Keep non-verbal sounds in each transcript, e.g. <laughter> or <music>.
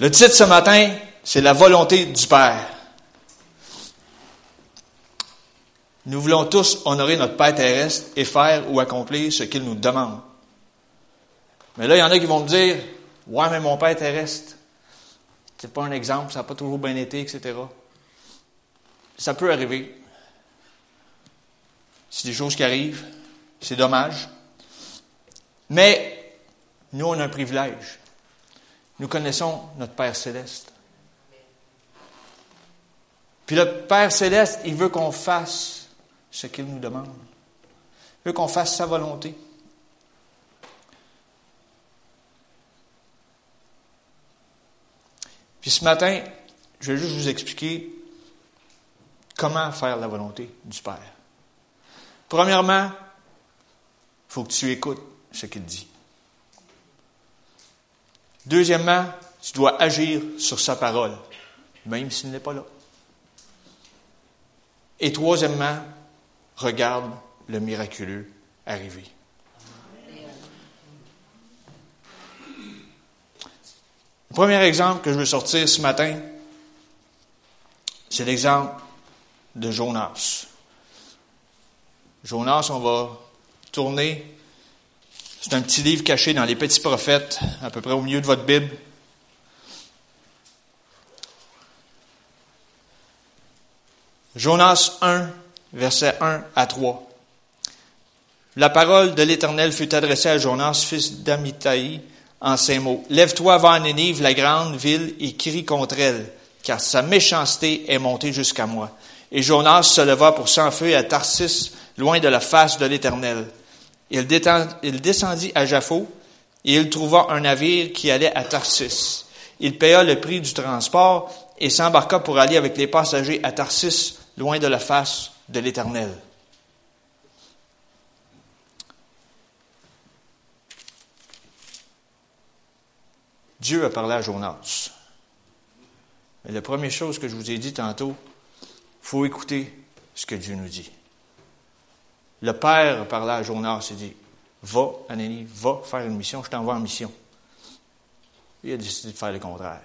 Le titre ce matin, c'est la volonté du Père. Nous voulons tous honorer notre Père terrestre et faire ou accomplir ce qu'il nous demande. Mais là, il y en a qui vont me dire, ouais, mais mon Père terrestre, c'est pas un exemple, ça n'a pas toujours bien été, etc. Ça peut arriver. C'est des choses qui arrivent. C'est dommage. Mais nous, on a un privilège. Nous connaissons notre Père céleste. Puis le Père céleste, il veut qu'on fasse ce qu'il nous demande. Il veut qu'on fasse sa volonté. Puis ce matin, je vais juste vous expliquer comment faire la volonté du Père. Premièrement, il faut que tu écoutes ce qu'il dit. Deuxièmement, tu dois agir sur sa parole, même s'il n'est pas là. Et troisièmement, regarde le miraculeux arriver. Le premier exemple que je veux sortir ce matin, c'est l'exemple de Jonas. Jonas, on va tourner. C'est un petit livre caché dans les petits prophètes, à peu près au milieu de votre Bible. Jonas 1, versets 1 à 3. La parole de l'Éternel fut adressée à Jonas, fils d'Amitai, en ces mots. Lève-toi vers Nénive, la grande ville, et crie contre elle, car sa méchanceté est montée jusqu'à moi. Et Jonas se leva pour s'enfuir à Tarsis, loin de la face de l'Éternel. Il, descendit à Jaffo, et il trouva un navire qui allait à Tarsis. Il paya le prix du transport et s'embarqua pour aller avec les passagers à Tarsis, loin de la face de l'Éternel. Dieu a parlé à Jonas. Mais la première chose que je vous ai dit tantôt, faut écouter ce que Dieu nous dit. Le Père parlait à Jonas, il dit, va, Anélie, va faire une mission, je t'envoie en mission. Il a décidé de faire le contraire.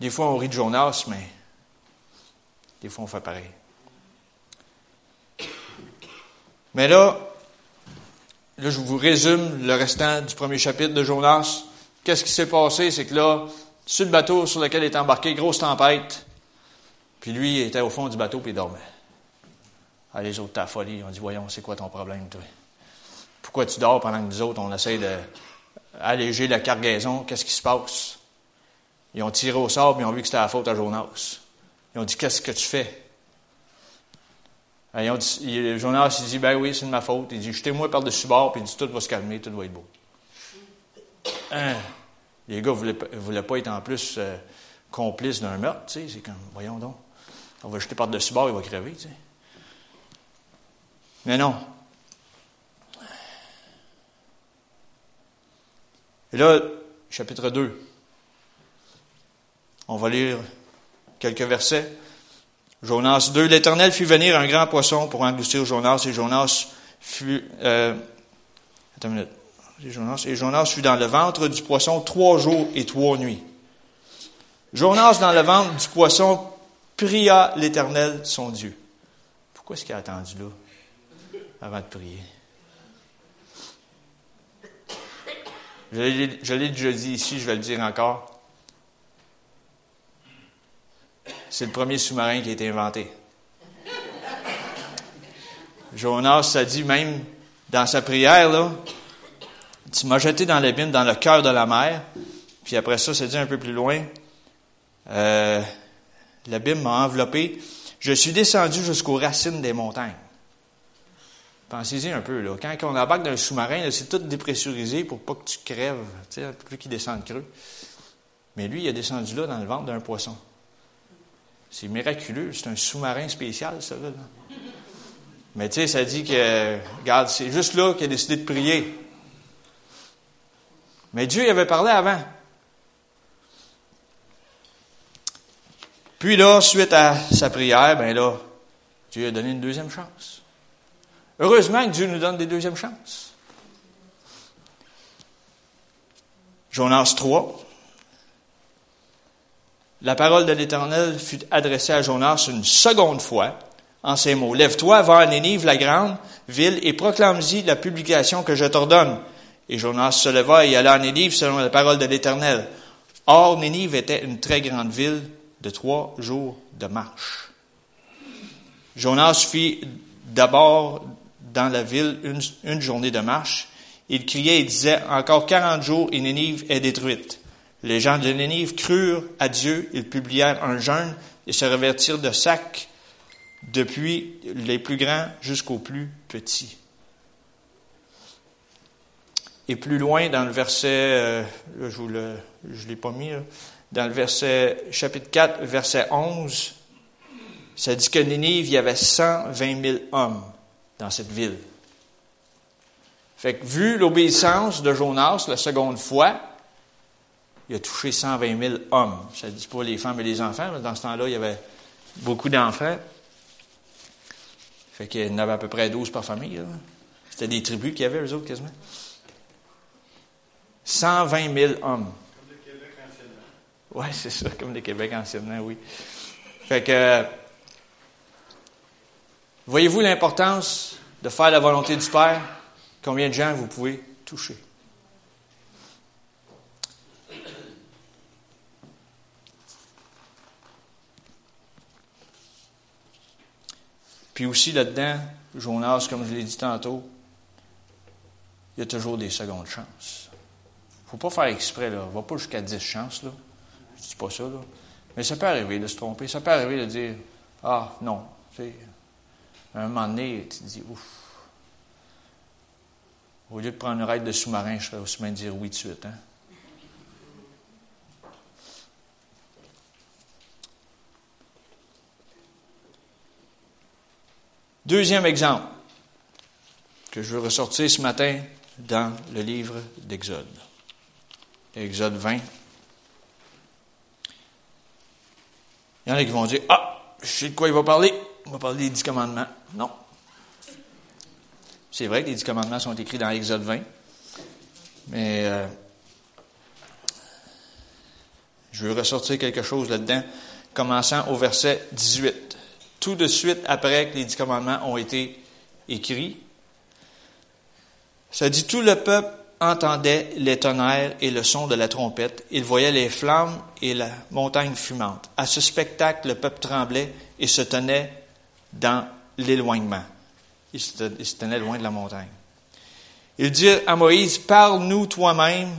Des fois, on rit de Jonas, mais des fois, on fait pareil. Mais là, je vous résume le restant du premier chapitre de Jonas. Qu'est-ce qui s'est passé? C'est que là, sur le bateau sur lequel est embarqué, grosse tempête, puis lui, il était au fond du bateau, puis il dormait. Ah, les autres, ta folie. Ils ont dit, voyons, c'est quoi ton problème, toi? Pourquoi tu dors pendant que nous autres, on essaie d'alléger la cargaison? Qu'est-ce qui se passe? Ils ont tiré au sort, puis ils ont vu que c'était la faute à Jonas. Ils ont dit, qu'est-ce que tu fais? Ont dit, Jonas, il dit, ben oui, c'est de ma faute. Il dit, jetez-moi par-dessus bord, puis il dit, tout va se calmer, tout va être beau. Hein? Les gars ne voulaient, pas être en plus euh, complices d'un meurtre. C'est comme, voyons donc. On va jeter par-dessus bord, il va crever, tu sais. Mais non. Et là, chapitre 2. On va lire quelques versets. Jonas 2. L'Éternel fit venir un grand poisson pour engloutir Jonas, et Jonas fut. Euh, minute. Et Jonas fut dans le ventre du poisson trois jours et trois nuits. Jonas, dans le ventre du poisson, pria l'Éternel, son Dieu. Pourquoi est-ce qu'il a attendu là, avant de prier? Je l'ai déjà dit ici, je vais le dire encore. C'est le premier sous-marin qui a été inventé. Jonas a dit même dans sa prière, là, tu m'as jeté dans l'abîme, dans le cœur de la mer. Puis après ça, c'est dit un peu plus loin, euh, l'abîme m'a enveloppé. Je suis descendu jusqu'aux racines des montagnes. Pensez-y un peu, là. Quand on embarque dans un sous-marin, c'est tout dépressurisé pour pas que tu crèves, plus qu'il descende creux. Mais lui, il a descendu là dans le ventre d'un poisson. C'est miraculeux, c'est un sous-marin spécial, ça, là. Mais tu sais, ça dit que, regarde, c'est juste là qu'il a décidé de prier. Mais Dieu y avait parlé avant. Puis là, suite à sa prière, ben là, Dieu a donné une deuxième chance. Heureusement que Dieu nous donne des deuxièmes chances. Jonas 3. La parole de l'Éternel fut adressée à Jonas une seconde fois en ces mots. Lève-toi, va à Nénive, la grande ville, et proclame-y la publication que je t'ordonne. Et Jonas se leva et alla à Nénive selon la parole de l'Éternel. Or, Nénive était une très grande ville de trois jours de marche. Jonas fit d'abord dans la ville une, journée de marche. Il criait et disait, encore quarante jours et Nénive est détruite. Les gens de Nénive crurent à Dieu, ils publièrent un jeûne et se revêtirent de sacs depuis les plus grands jusqu'aux plus petits. Et plus loin dans le verset, euh, je ne l'ai pas mis, dans le verset, chapitre 4, verset 11, ça dit que Nénive, il y avait 120 000 hommes dans cette ville. Fait que, vu l'obéissance de Jonas la seconde fois, il a touché 120 000 hommes. Ça ne dit pas les femmes et les enfants, mais dans ce temps-là, il y avait beaucoup d'enfants. Fait qu'il y en avait à peu près 12 par famille. C'était des tribus qu'il y avait, eux autres, quasiment. 120 000 hommes. Comme le Québec anciennement. Oui, c'est ça, comme le Québec anciennement, oui. Fait que, voyez-vous l'importance de faire la volonté du Père? Combien de gens vous pouvez toucher? Puis aussi là-dedans, Jonas, comme je l'ai dit tantôt, il y a toujours des secondes chances. Il ne faut pas faire exprès, là. Va pas jusqu'à 10 chances, là. Je dis pas ça. Mais ça peut arriver de se tromper. Ça peut arriver de dire Ah, non. Un moment donné, tu te dis Ouf. Au lieu de prendre une raide de sous-marin, je serais aussi bien dire oui de suite. Hein? Deuxième exemple que je veux ressortir ce matin dans le livre d'Exode. Exode 20. Il y en a qui vont dire Ah, je sais de quoi il va parler. Il va parler des dix commandements. Non. C'est vrai que les dix commandements sont écrits dans Exode 20. Mais euh, je veux ressortir quelque chose là-dedans, commençant au verset 18 tout de suite après que les dix commandements ont été écrits. Ça dit, tout le peuple entendait les tonnerres et le son de la trompette. Il voyait les flammes et la montagne fumante. À ce spectacle, le peuple tremblait et se tenait dans l'éloignement. Il se tenait loin de la montagne. Il dit à Moïse, parle-nous toi-même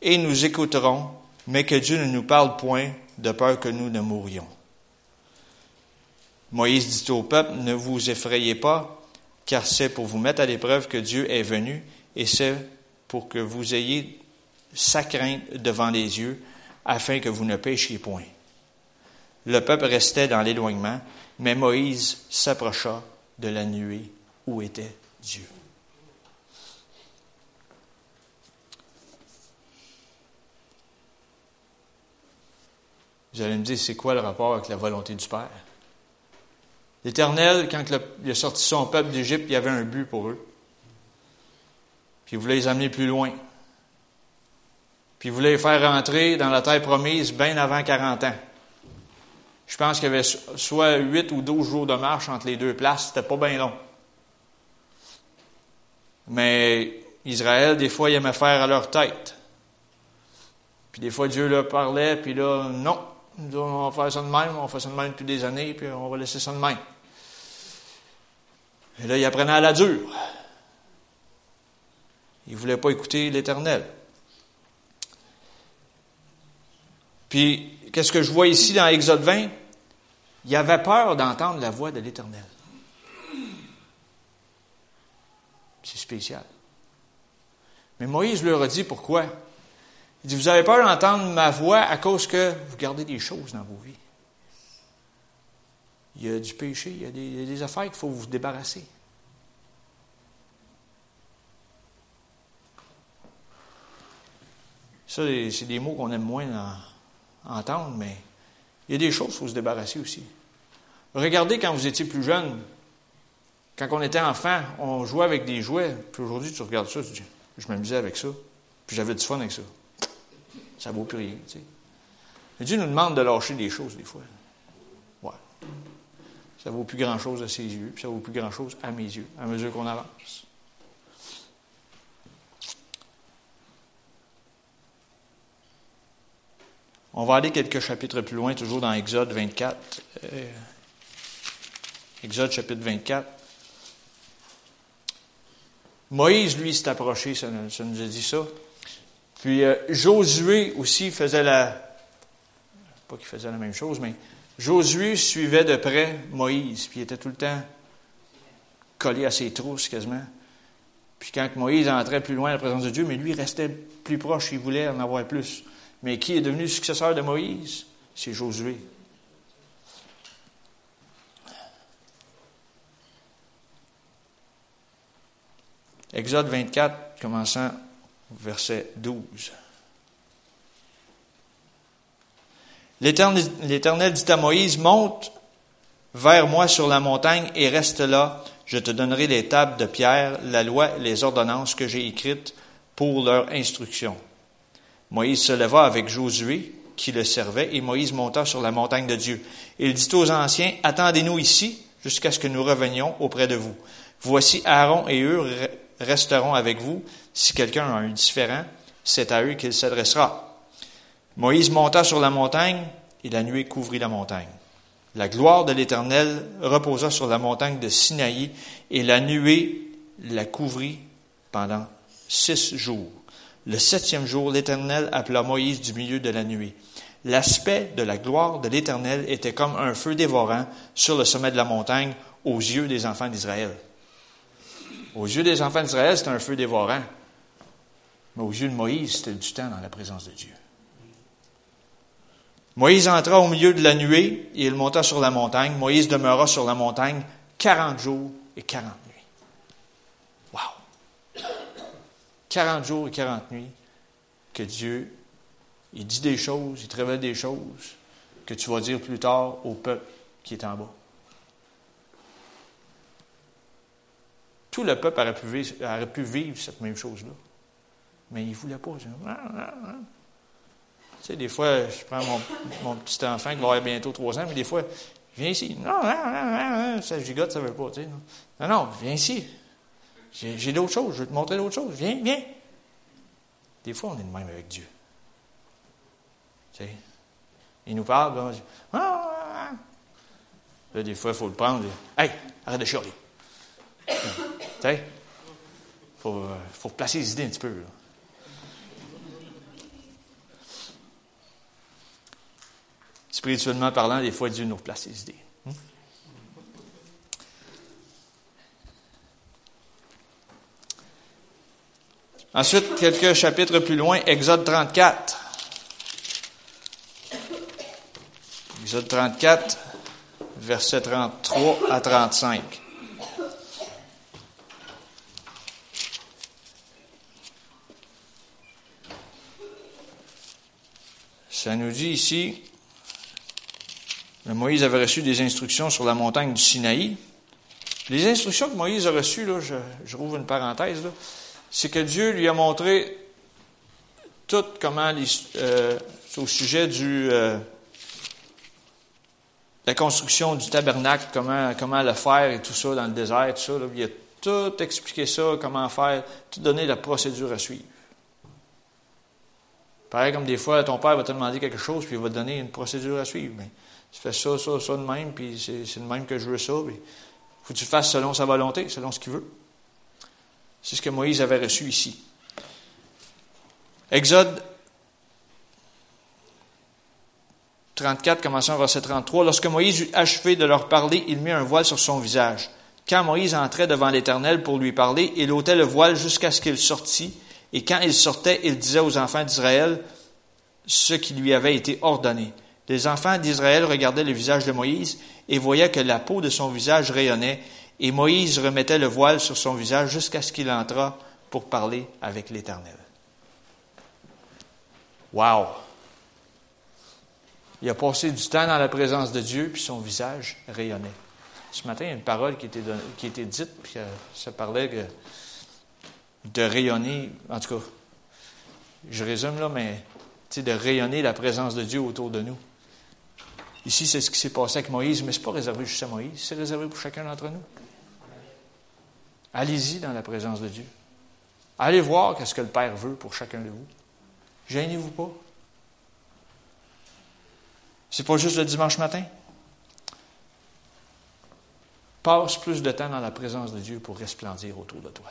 et nous écouterons, mais que Dieu ne nous parle point de peur que nous ne mourions. Moïse dit au peuple, ne vous effrayez pas, car c'est pour vous mettre à l'épreuve que Dieu est venu, et c'est pour que vous ayez sa crainte devant les yeux, afin que vous ne péchiez point. Le peuple restait dans l'éloignement, mais Moïse s'approcha de la nuée où était Dieu. Vous allez me dire, c'est quoi le rapport avec la volonté du Père? L'Éternel, quand il a sorti son peuple d'Égypte, il avait un but pour eux. Puis il voulait les amener plus loin. Puis il voulait les faire rentrer dans la terre promise bien avant 40 ans. Je pense qu'il y avait soit 8 ou 12 jours de marche entre les deux places. C'était pas bien long. Mais Israël, des fois, il aimait faire à leur tête. Puis des fois, Dieu leur parlait, puis là, non, on va faire ça de même, on va faire ça de même depuis des années, puis on va laisser ça de même. Et là, il apprenait à la dure. Il ne voulait pas écouter l'Éternel. Puis, qu'est-ce que je vois ici dans Exode 20? Il avait peur d'entendre la voix de l'Éternel. C'est spécial. Mais Moïse leur a dit pourquoi. Il dit, vous avez peur d'entendre ma voix à cause que vous gardez des choses dans vos vies. Il y a du péché, il y a des, affaires qu'il faut vous débarrasser. Ça, c'est des mots qu'on aime moins entendre, mais il y a des choses qu'il faut se débarrasser aussi. Regardez quand vous étiez plus jeune, quand on était enfant, on jouait avec des jouets, puis aujourd'hui tu regardes ça, tu dis, je m'amusais avec ça, puis j'avais du fun avec ça. ça vaut plus rien. Dieu nous demande de lâcher des choses des fois. Ouais. Ça vaut plus grand-chose à ses yeux, puis ça vaut plus grand-chose à mes yeux, à mesure qu'on avance. On va aller quelques chapitres plus loin, toujours dans Exode 24. Euh, Exode chapitre 24. Moïse, lui, s'est approché, ça, nous a dit ça. Puis euh, Josué aussi faisait la... Pas qu'il faisait la même chose, mais Josué suivait de près Moïse, puis il était tout le temps collé à ses trousses quasiment. Puis quand Moïse entrait plus loin à la présence de Dieu, mais lui restait plus proche, il voulait en avoir plus. Mais qui est devenu successeur de Moïse? C'est Josué. Exode 24, commençant au verset 12. L'Éternel dit à Moïse, monte vers moi sur la montagne et reste là. Je te donnerai les tables de pierre, la loi et les ordonnances que j'ai écrites pour leur instruction. Moïse se leva avec Josué, qui le servait, et Moïse monta sur la montagne de Dieu. Il dit aux anciens, Attendez-nous ici jusqu'à ce que nous revenions auprès de vous. Voici Aaron et eux resteront avec vous. Si quelqu'un a un différent, c'est à eux qu'il s'adressera. Moïse monta sur la montagne, et la nuée couvrit la montagne. La gloire de l'Éternel reposa sur la montagne de Sinaï, et la nuée la couvrit pendant six jours. Le septième jour, l'Éternel appela Moïse du milieu de la nuée. L'aspect de la gloire de l'Éternel était comme un feu dévorant sur le sommet de la montagne aux yeux des enfants d'Israël. Aux yeux des enfants d'Israël, c'était un feu dévorant. Mais aux yeux de Moïse, c'était du temps dans la présence de Dieu. Moïse entra au milieu de la nuée et il monta sur la montagne. Moïse demeura sur la montagne quarante jours et quarante 40 jours et 40 nuits que Dieu, il dit des choses, il te révèle des choses que tu vas dire plus tard au peuple qui est en bas. Tout le peuple aurait pu vivre, cette même chose-là. Mais il ne voulait pas. Ah, ah, ah. Tu sais, des fois, je prends mon, petit enfant qui va avoir bientôt trois ans, mais des fois, viens ici. Non, non, non, non, ça gigote, ça ne veut pas. Tu sais, non. non, non, viens ici. J'ai d'autres choses, je vais te montrer d'autres choses. Viens, viens. Des fois, on est de même avec Dieu. Il nous parle, on dit, ah, Là, des fois, il faut le prendre. Hey, arrête de chialer. <coughs> Il faut, euh, faut placer les idées un petit peu. Spirituellement parlant, des fois, Dieu nous replace les idées. Hmm? Ensuite, quelques chapitres plus loin, Exode 34. Exode 34, versets 33 à 35. Ça nous dit ici, Moïse avait reçu des instructions sur la montagne du Sinaï. Les instructions que Moïse a reçues, là, je, rouvre une parenthèse, c'est que Dieu lui a montré tout comment, euh, au sujet du, euh, la construction du tabernacle, comment, comment le faire et tout ça dans le désert, tout ça. il a tout expliqué ça, comment faire, tout donné la procédure à suivre. Pareil comme des fois, ton père va te demander quelque chose, puis il va te donner une procédure à suivre. Mais tu fais ça, ça, ça de même, puis c'est de même que je veux ça. Il faut que tu le fasses selon sa volonté, selon ce qu'il veut. C'est ce que Moïse avait reçu ici. Exode 34, commençant verset 33. Lorsque Moïse eut achevé de leur parler, il mit un voile sur son visage. Quand Moïse entrait devant l'Éternel pour lui parler, il ôtait le voile jusqu'à ce qu'il sortît et quand il sortait, il disait aux enfants d'Israël ce qui lui avait été ordonné. Les enfants d'Israël regardaient le visage de Moïse et voyaient que la peau de son visage rayonnait, et Moïse remettait le voile sur son visage jusqu'à ce qu'il entrât pour parler avec l'Éternel. Wow! Il a passé du temps dans la présence de Dieu, puis son visage rayonnait. Ce matin, il y a une parole qui était, qui était dite, puis euh, ça parlait de rayonner. En tout cas, je résume là, mais de rayonner la présence de Dieu autour de nous. Ici, c'est ce qui s'est passé avec Moïse, mais ce n'est pas réservé juste à Moïse, c'est réservé pour chacun d'entre nous. Allez-y dans la présence de Dieu. Allez voir qu'est-ce que le Père veut pour chacun de vous. Gênez-vous pas. C'est pas juste le dimanche matin. Passe plus de temps dans la présence de Dieu pour resplendir autour de toi.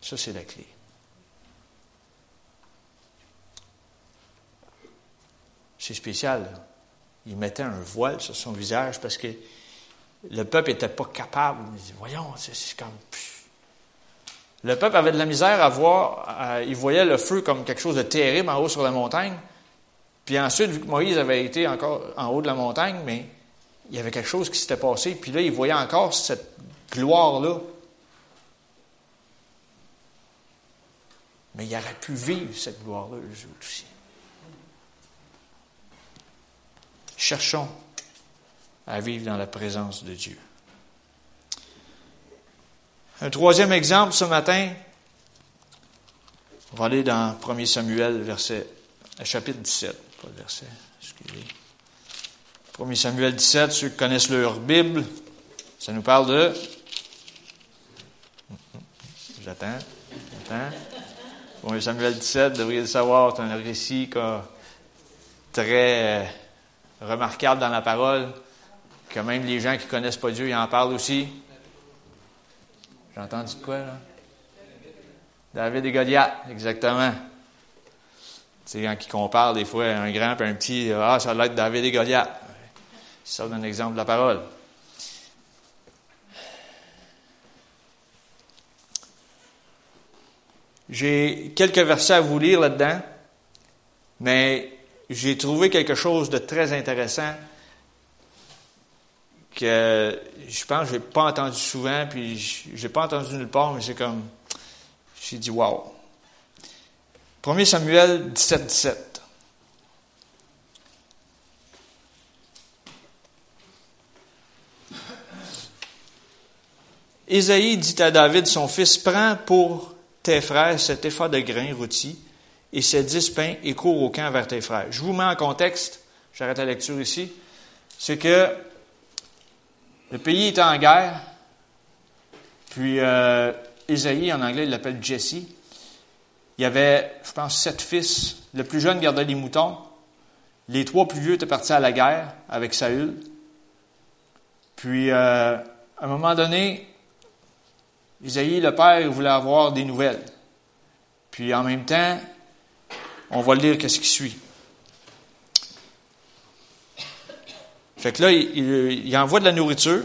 Ça, c'est la clé. C'est spécial. Il mettait un voile sur son visage parce que le peuple n'était pas capable. Il dit, voyons, c'est comme... Le peuple avait de la misère à voir, il voyait le feu comme quelque chose de terrible en haut sur la montagne. Puis ensuite, vu que Moïse avait été encore en haut de la montagne, mais il y avait quelque chose qui s'était passé. Puis là, il voyait encore cette gloire-là. Mais il aurait pu vivre cette gloire-là, aussi. Cherchons à vivre dans la présence de Dieu. Un troisième exemple ce matin, on va aller dans 1 Samuel, verset, chapitre 17, pas verset, excusez. 1 Samuel 17, ceux qui connaissent leur Bible, ça nous parle de. J'attends, j'attends. 1 Samuel 17, vous devriez le savoir, c'est un récit très remarquable dans la parole, que même les gens qui ne connaissent pas Dieu, ils en parlent aussi. J'ai entendu de quoi, là? David et Goliath, exactement. C'est quand qui compare des fois un grand et un petit, ah, ça doit être David et Goliath. Ça donne un exemple de la parole. J'ai quelques versets à vous lire là-dedans, mais j'ai trouvé quelque chose de très intéressant que je pense que je n'ai pas entendu souvent, puis je n'ai pas entendu nulle part, mais c'est comme, j'ai dit, wow. 1 Samuel 17, 17. Ésaïe dit à David, son fils, prends pour tes frères cet effort de grain rôti et ces dix pains et cours au camp vers tes frères. Je vous mets en contexte, j'arrête la lecture ici, c'est que le pays était en guerre. Puis euh, Isaïe, en anglais, il l'appelle Jesse. Il y avait, je pense, sept fils. Le plus jeune gardait les moutons. Les trois plus vieux étaient partis à la guerre avec Saül. Puis, euh, à un moment donné, Isaïe, le père, voulait avoir des nouvelles. Puis, en même temps, on va lire qu'est-ce qui suit. Fait que là, il, envoie de la nourriture.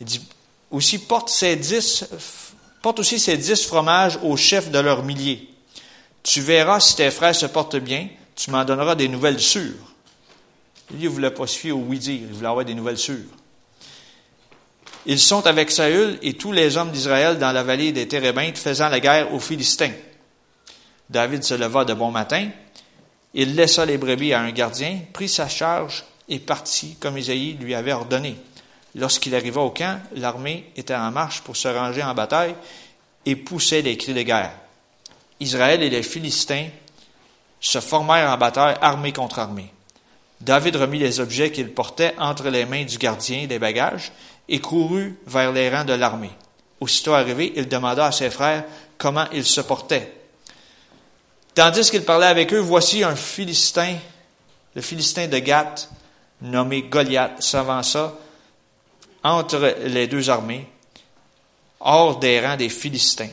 Il dit aussi porte dix, porte aussi ces dix fromages aux chefs de leurs milliers. Tu verras si tes frères se portent bien, tu m'en donneras des nouvelles sûres. Lui, il voulait pas se au oui-dire, il voulait avoir des nouvelles sûres. Ils sont avec Saül et tous les hommes d'Israël dans la vallée des Térébintes faisant la guerre aux Philistins. David se leva de bon matin, il laissa les brebis à un gardien, prit sa charge et partit comme Isaïe lui avait ordonné. Lorsqu'il arriva au camp, l'armée était en marche pour se ranger en bataille et poussait des cris de guerre. Israël et les Philistins se formèrent en bataille armée contre armée. David remit les objets qu'il portait entre les mains du gardien des bagages et courut vers les rangs de l'armée. Aussitôt arrivé, il demanda à ses frères comment ils se portaient. Tandis qu'il parlait avec eux, voici un Philistin, le Philistin de Gath, nommé Goliath, s'avança entre les deux armées, hors des rangs des Philistins.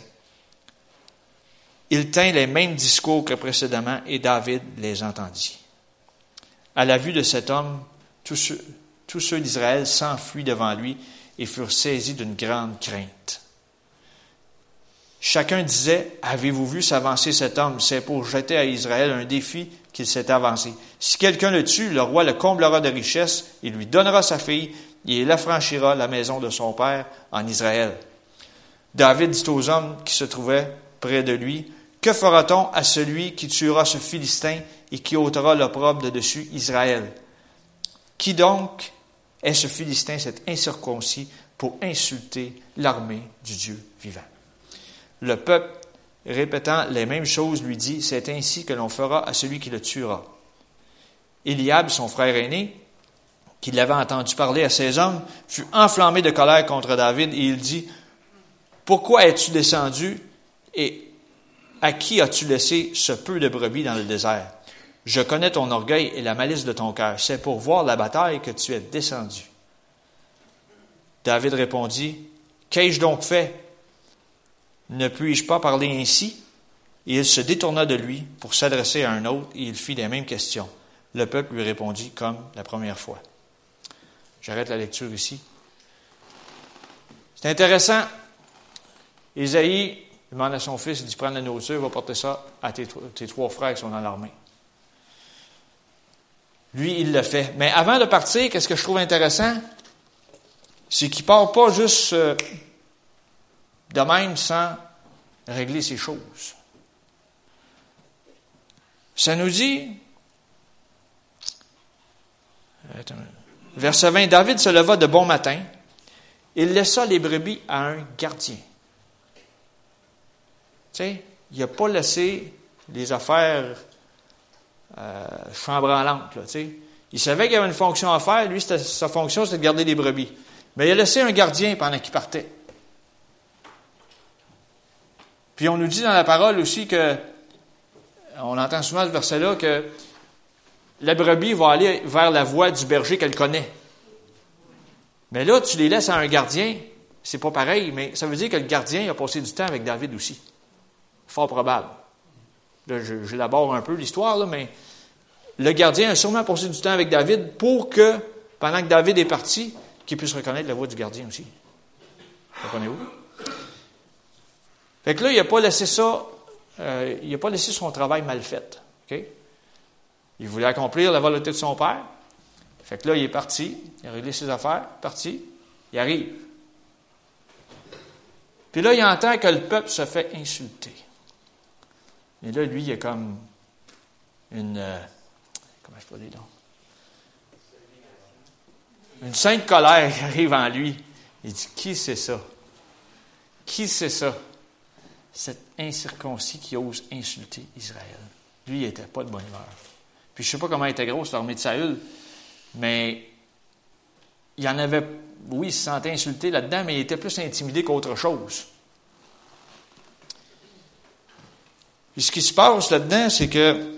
Il tint les mêmes discours que précédemment et David les entendit. À la vue de cet homme, tous ceux, d'Israël s'enfuient devant lui et furent saisis d'une grande crainte. Chacun disait, avez-vous vu s'avancer cet homme? C'est pour jeter à Israël un défi qu'il s'est avancé. Si quelqu'un le tue, le roi le comblera de richesses, il lui donnera sa fille, et il affranchira la maison de son père en Israël. David dit aux hommes qui se trouvaient près de lui, Que fera-t-on à celui qui tuera ce Philistin et qui ôtera l'opprobre de dessus Israël? Qui donc est ce Philistin, cet incirconcis, pour insulter l'armée du Dieu vivant? Le peuple répétant les mêmes choses, lui dit, C'est ainsi que l'on fera à celui qui le tuera. Eliab, son frère aîné, qui l'avait entendu parler à ses hommes, fut enflammé de colère contre David et il dit, Pourquoi es-tu descendu et à qui as-tu laissé ce peu de brebis dans le désert? Je connais ton orgueil et la malice de ton cœur. C'est pour voir la bataille que tu es descendu. David répondit, Qu'ai-je donc fait Ne puis-je pas parler ainsi? Et il se détourna de lui pour s'adresser à un autre et il fit les mêmes questions. Le peuple lui répondit comme la première fois. J'arrête la lecture ici. C'est intéressant. Isaïe demande à son fils, il prends la nourriture, va porter ça à tes, trois frères qui sont dans l'armée. Lui, il le fait. Mais avant de partir, qu'est-ce que je trouve intéressant? C'est qu'il part pas juste euh, de même sans régler ses choses. Ça nous dit, verset 20, David se leva de bon matin, il laissa les brebis à un gardien. Il n'a pas laissé les affaires euh, chambranlantes. sais. Il savait qu'il avait une fonction à faire. Lui, sa fonction, c'était de garder les brebis. Mais il a laissé un gardien pendant qu'il partait. Puis on nous dit dans la parole aussi que, on entend souvent ce verset-là, que la brebis va aller vers la voie du berger qu'elle connaît. Mais là, tu les laisses à un gardien, c'est pas pareil, mais ça veut dire que le gardien a passé du temps avec David aussi. Fort probable. Là, j'élabore un peu l'histoire, mais le gardien a sûrement passé du temps avec David pour que, pendant que David est parti, qu'il puisse reconnaître la voix du gardien aussi. Comprenez-vous? Fait que là, il n'a pas laissé ça, euh, il n'a pas laissé son travail mal fait. Il voulait accomplir la volonté de son père. Fait que là, il est parti, il a réglé ses affaires, parti, il arrive. Puis là, il entend que le peuple se fait insulter. Et là, lui, il a comme une. Euh, comment je peux dire donc? Une sainte colère arrive en lui. Il dit Qui c'est ça? Qui c'est ça? Cet incirconcis qui ose insulter Israël. Lui, il n'était pas de bonne humeur. Puis je ne sais pas comment était gros, cette armée de Saül, mais il en avait. Oui, il se sentait insulté là-dedans, mais il était plus intimidé qu'autre chose. Et ce qui se passe là-dedans, c'est que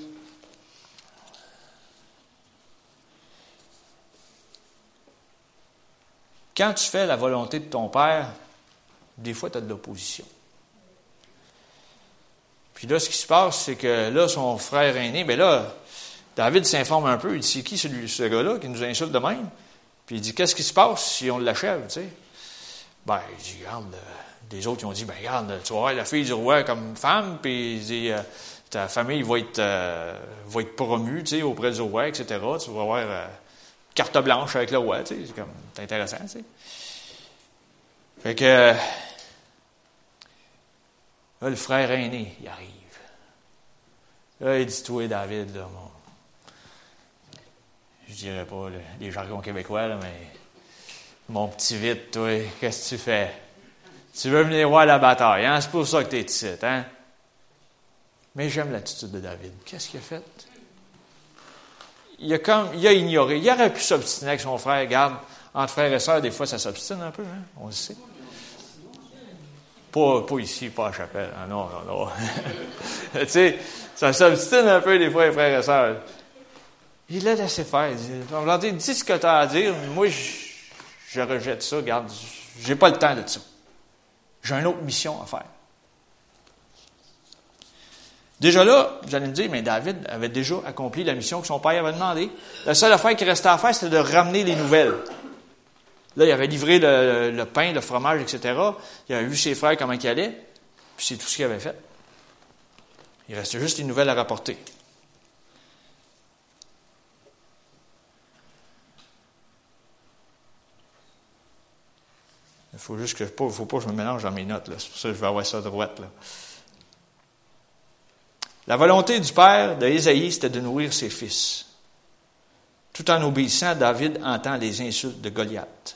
quand tu fais la volonté de ton Père, des fois, tu as de l'opposition. Puis là, ce qui se passe, c'est que là, son frère aîné, ben là, David s'informe un peu, il dit, c'est qui ce gars-là qui nous insulte de même? Puis il dit, qu'est-ce qui se passe si on l'achève, tu sais? Ben, il dit, regarde, des autres, ils ont dit, ben regarde, tu vas voir la fille du roi comme femme, puis il dit, euh, ta famille va être, euh, va être promue, tu sais, auprès du roi, etc. Tu vas avoir euh, carte blanche avec le roi, tu sais, c'est comme, c'est intéressant, tu sais. Fait que, là, le frère aîné, il arrive. Là, il dit, toi, David, là, mon, je dirais pas les jargons québécois, là, mais mon petit vite, toi, qu'est-ce que tu fais? Tu veux venir voir la bataille, hein? C'est pour ça que tu es ici, hein? Mais j'aime l'attitude de David. Qu'est-ce qu'il a fait? Il a, comme, il a ignoré. Il aurait pu s'obstiner avec son frère. Regarde, entre frères et sœurs, des fois, ça s'obstine un peu, hein? On le sait. Pas, ici, pas à chapelle. Ah non, non, non. <laughs> tu sais, ça s'obstine un peu des fois, les frères et sœurs. Il l'a laissé faire. Leur dit, dis ce que tu as à dire. Moi, je, je rejette ça. Regarde, j'ai pas le temps de ça. J'ai une autre mission à faire. Déjà là, vous allez me dire, mais David avait déjà accompli la mission que son père avait demandé. La seule affaire qui restait à faire, c'était de ramener les nouvelles. Là, il avait livré le, pain, le fromage, etc. Il avait vu ses frères comment ils allaient, puis c'est tout ce qu'il avait fait. Il restait juste les nouvelles à rapporter. Il faut juste que faut pas que je me mélange dans mes notes. C'est pour ça que je vais avoir ça droite. Là. La volonté du père d'Ésaïe, c'était de nourrir ses fils. Tout en obéissant, David entend les insultes de Goliath.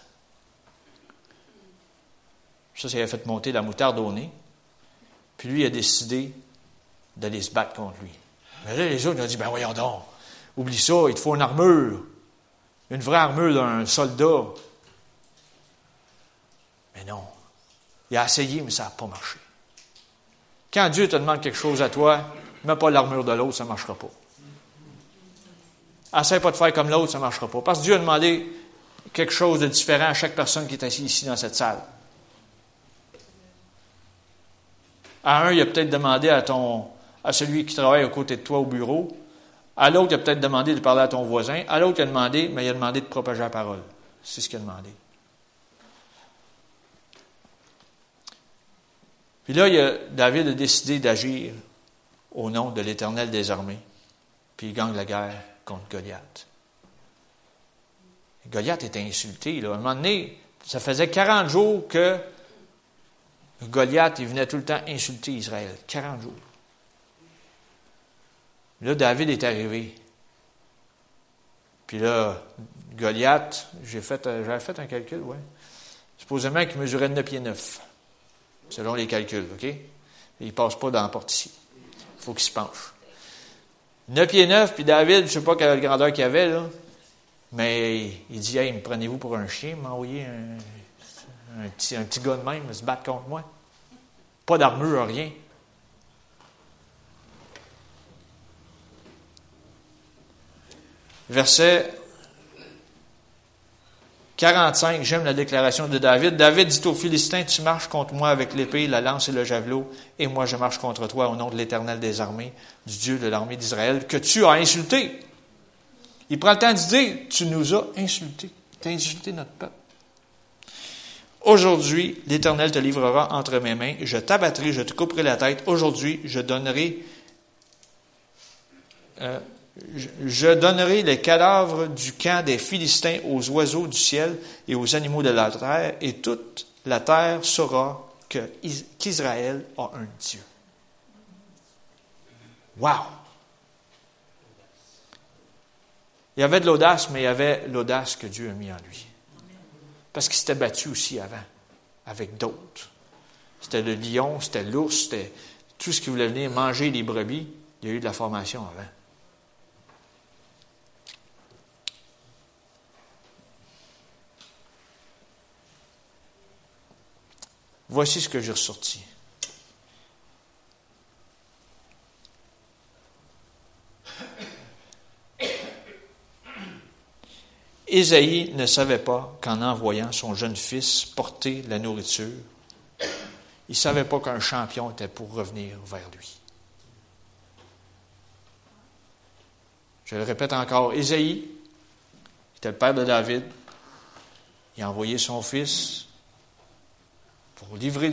Ça, ça a fait monter la moutarde au nez. Puis lui a décidé d'aller se battre contre lui. Mais là, les autres ont dit, ben voyons donc, oublie ça, il te faut une armure. Une vraie armure d'un soldat. Mais non. Il a essayé, mais ça n'a pas marché. Quand Dieu te demande quelque chose à toi, mets pas l'armure de l'autre, ça ne marchera pas. Essaye pas de faire comme l'autre, ça ne marchera pas. Parce que Dieu a demandé quelque chose de différent à chaque personne qui est assise ici dans cette salle. À un, il a peut-être demandé à ton, à celui qui travaille à côté de toi au bureau. À l'autre, il a peut-être demandé de parler à ton voisin. À l'autre, il a demandé, mais il a demandé de propager la parole. C'est ce qu'il a demandé. Puis là, David a décidé d'agir au nom de l'Éternel des armées. Puis il gagne la guerre contre Goliath. Goliath était insulté. Là. À un moment donné, ça faisait 40 jours que Goliath, il venait tout le temps insulter Israël. 40 jours. Là, David est arrivé. Puis là, Goliath, j'ai fait, euh, j'avais fait un calcul, oui. Supposément qu'il mesurait 9 pieds 9, selon les calculs, OK? il ne passe pas dans la porte ici. Il faut qu'il se penche. 9 pieds 9, puis David, je ne sais pas quelle grandeur qu'il avait, là, mais il dit Hey, me prenez-vous pour un chien, m'envoyer un, un, petit, un petit gars de même, se battre contre moi. Pas d'armure, rien. Verset 45, j'aime la déclaration de David. David dit aux Philistins, tu marches contre moi avec l'épée, la lance et le javelot, et moi je marche contre toi au nom de l'Éternel des armées, du Dieu de l'armée d'Israël, que tu as insulté. Il prend le temps de dire, tu nous as insultés, tu as insulté notre peuple. Aujourd'hui, l'Éternel te livrera entre mes mains, je t'abattrai, je te couperai la tête. Aujourd'hui, je donnerai euh, je donnerai les cadavres du camp des Philistins aux oiseaux du ciel et aux animaux de la terre, et toute la terre saura qu'Israël a un Dieu. Wow! Il y avait de l'audace, mais il y avait l'audace que Dieu a mis en lui. Parce qu'il s'était battu aussi avant, avec d'autres. C'était le lion, c'était l'ours, c'était tout ce qui voulait venir manger les brebis. Il y a eu de la formation avant. Voici ce que j'ai ressorti. Ésaïe ne savait pas qu'en envoyant son jeune fils porter la nourriture, il ne savait pas qu'un champion était pour revenir vers lui. Je le répète encore, Ésaïe était le père de David. Il a envoyé son fils pour livrer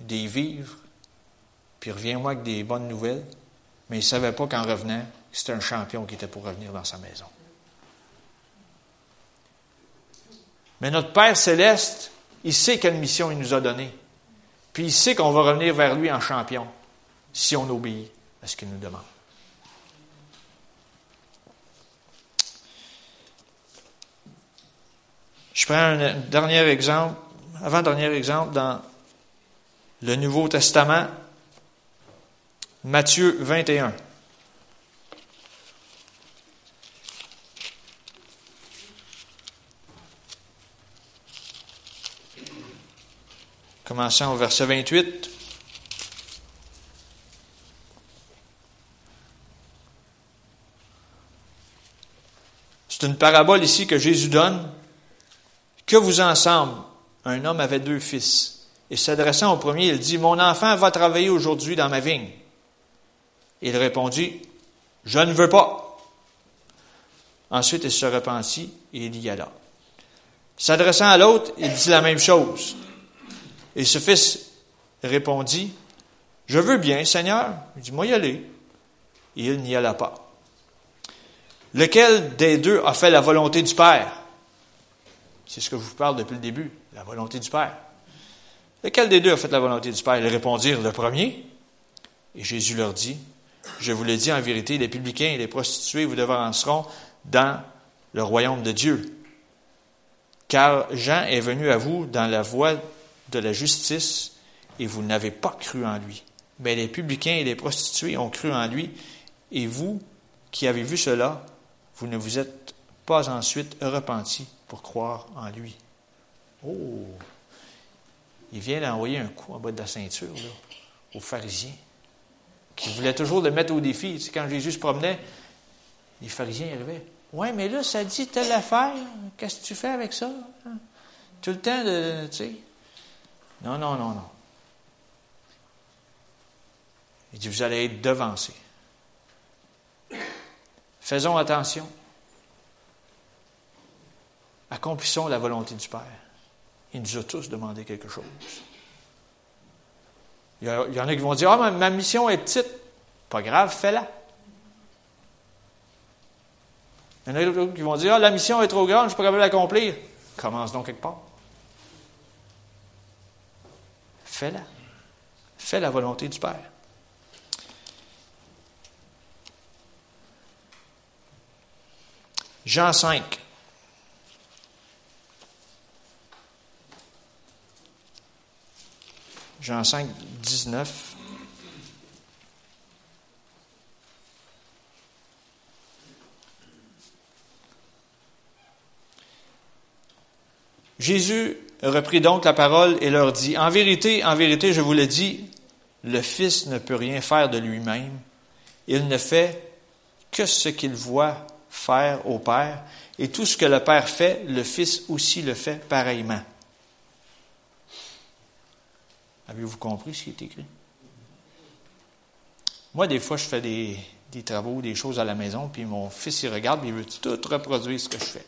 des vivres, puis reviens-moi avec des bonnes nouvelles. Mais il ne savait pas qu'en revenant, c'était un champion qui était pour revenir dans sa maison. Mais notre Père céleste, il sait quelle mission il nous a donnée. Puis il sait qu'on va revenir vers lui en champion si on obéit à ce qu'il nous demande. Je prends un dernier exemple avant-dernier exemple, dans le Nouveau Testament, Matthieu 21. Commençons au verset 28. C'est une parabole ici que Jésus donne. Que vous ensemble, un homme avait deux fils. Et s'adressant au premier, il dit, Mon enfant va travailler aujourd'hui dans ma vigne. Il répondit, Je ne veux pas. Ensuite, il se repentit et il y alla. S'adressant à l'autre, il dit la même chose. Et ce fils répondit, Je veux bien, Seigneur. Il dit, Moi y aller. Et il n'y alla pas. Lequel des deux a fait la volonté du Père? C'est ce que je vous parle depuis le début, la volonté du Père. Lequel des deux a fait la volonté du Père? Ils répondirent le premier. Et Jésus leur dit, je vous le dis en vérité, les publicains et les prostituées vous devanceront dans le royaume de Dieu. Car Jean est venu à vous dans la voie de la justice et vous n'avez pas cru en lui. ben, les publicains et les prostituées ont cru en lui, et vous, qui avez vu cela, vous ne vous êtes pas ensuite repentis pour croire en lui. Oh! Il vient d'envoyer un coup en bas de la ceinture aux pharisiens, qui voulaient toujours le mettre au défi. Quand Jésus se promenait, les pharisiens arrivaient. Ouais, mais là, ça dit telle affaire. Qu'est-ce que tu fais avec ça? Hein? Tout le temps de. Tu sais. Non, non, non, non. Il dit, vous allez être devancés. Faisons attention. Accomplissons la volonté du Père. Il nous a tous demandé quelque chose. Il y, en a qui vont dire, ah, ma mission est petite. Pas grave, fais-la. Il y en a d'autres qui vont dire, ah, la mission est trop grande, je ne suis pas capable de l'accomplir. Commence donc quelque part. Fais-la. Fais la volonté du Père. Jean 5. Jean 5, 19. Jésus reprit donc la parole et leur dit, En vérité, en vérité, je vous le dis, le Fils ne peut rien faire de lui-même. Il ne fait que ce qu'il voit faire au Père, et tout ce que le Père fait, le Fils aussi le fait pareillement. Avez-vous compris ce qui est écrit? Moi, des fois, je fais des, des, travaux, des choses à la maison, puis mon fils, il regarde, puis il veut tout reproduire ce que je fais.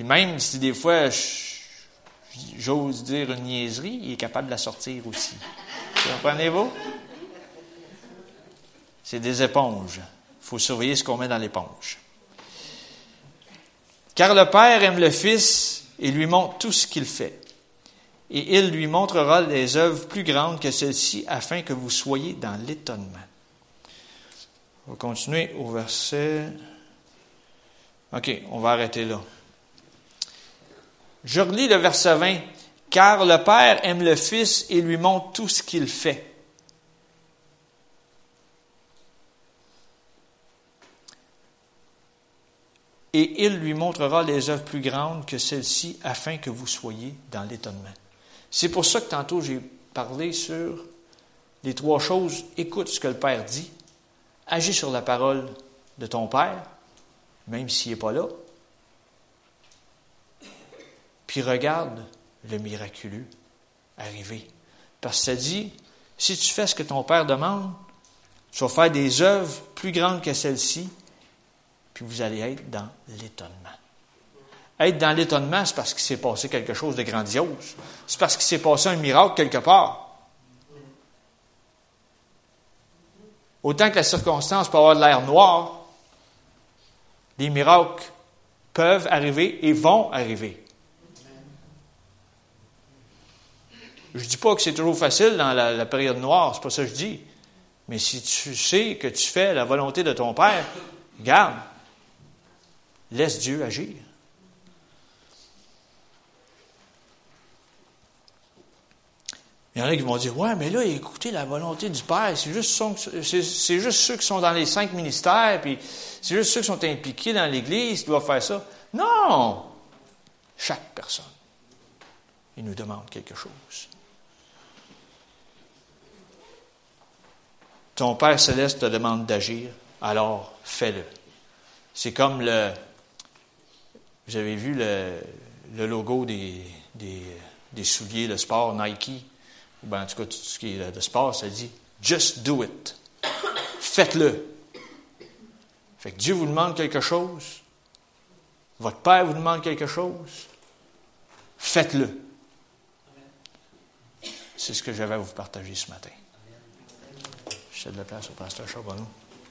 Puis même si des fois, j'ose dire une niaiserie, il est capable de la sortir aussi. Comprenez-vous? C'est des éponges. Il faut surveiller ce qu'on met dans l'éponge. Car le Père aime le Fils et lui montre tout ce qu'il fait. Et il lui montrera des œuvres plus grandes que celles-ci afin que vous soyez dans l'étonnement. On va continuer au verset. OK, on va arrêter là. Je relis le verset 20. Car le Père aime le Fils et lui montre tout ce qu'il fait. Et il lui montrera les œuvres plus grandes que celles-ci afin que vous soyez dans l'étonnement. C'est pour ça que tantôt j'ai parlé sur les trois choses. Écoute ce que le Père dit. Agis sur la parole de ton Père, même s'il n'est pas là. Puis regarde le miraculeux arriver. Parce que ça dit, si tu fais ce que ton Père demande, tu vas faire des œuvres plus grandes que celles-ci, vous allez être dans l'étonnement. Être dans l'étonnement, c'est parce qu'il s'est passé quelque chose de grandiose. C'est parce qu'il s'est passé un miracle quelque part. Autant que la circonstance peut avoir de l'air noir, des miracles peuvent arriver et vont arriver. Je ne dis pas que c'est toujours facile dans la, période noire, c'est pas ça que je dis. Mais si tu sais que tu fais la volonté de ton Père, garde, laisse Dieu agir. Il y en a qui vont dire, ouais, mais là, écoutez la volonté du Père, c'est juste, ceux qui sont dans les cinq ministères, puis c'est juste ceux qui sont impliqués dans l'Église qui doivent faire ça. Non! Chaque personne. Il nous demande quelque chose. Ton Père céleste te demande d'agir, alors fais-le. C'est comme le. Vous avez vu le, logo des, des, souliers de sport Nike, ou bien en tout cas tout ce qui est de sport, ça dit Just do it. Faites-le. Fait que Dieu vous demande quelque chose, votre Père vous demande quelque chose, faites-le. C'est ce que j'avais à vous partager ce matin. Je cède la place au pasteur Charbonneau.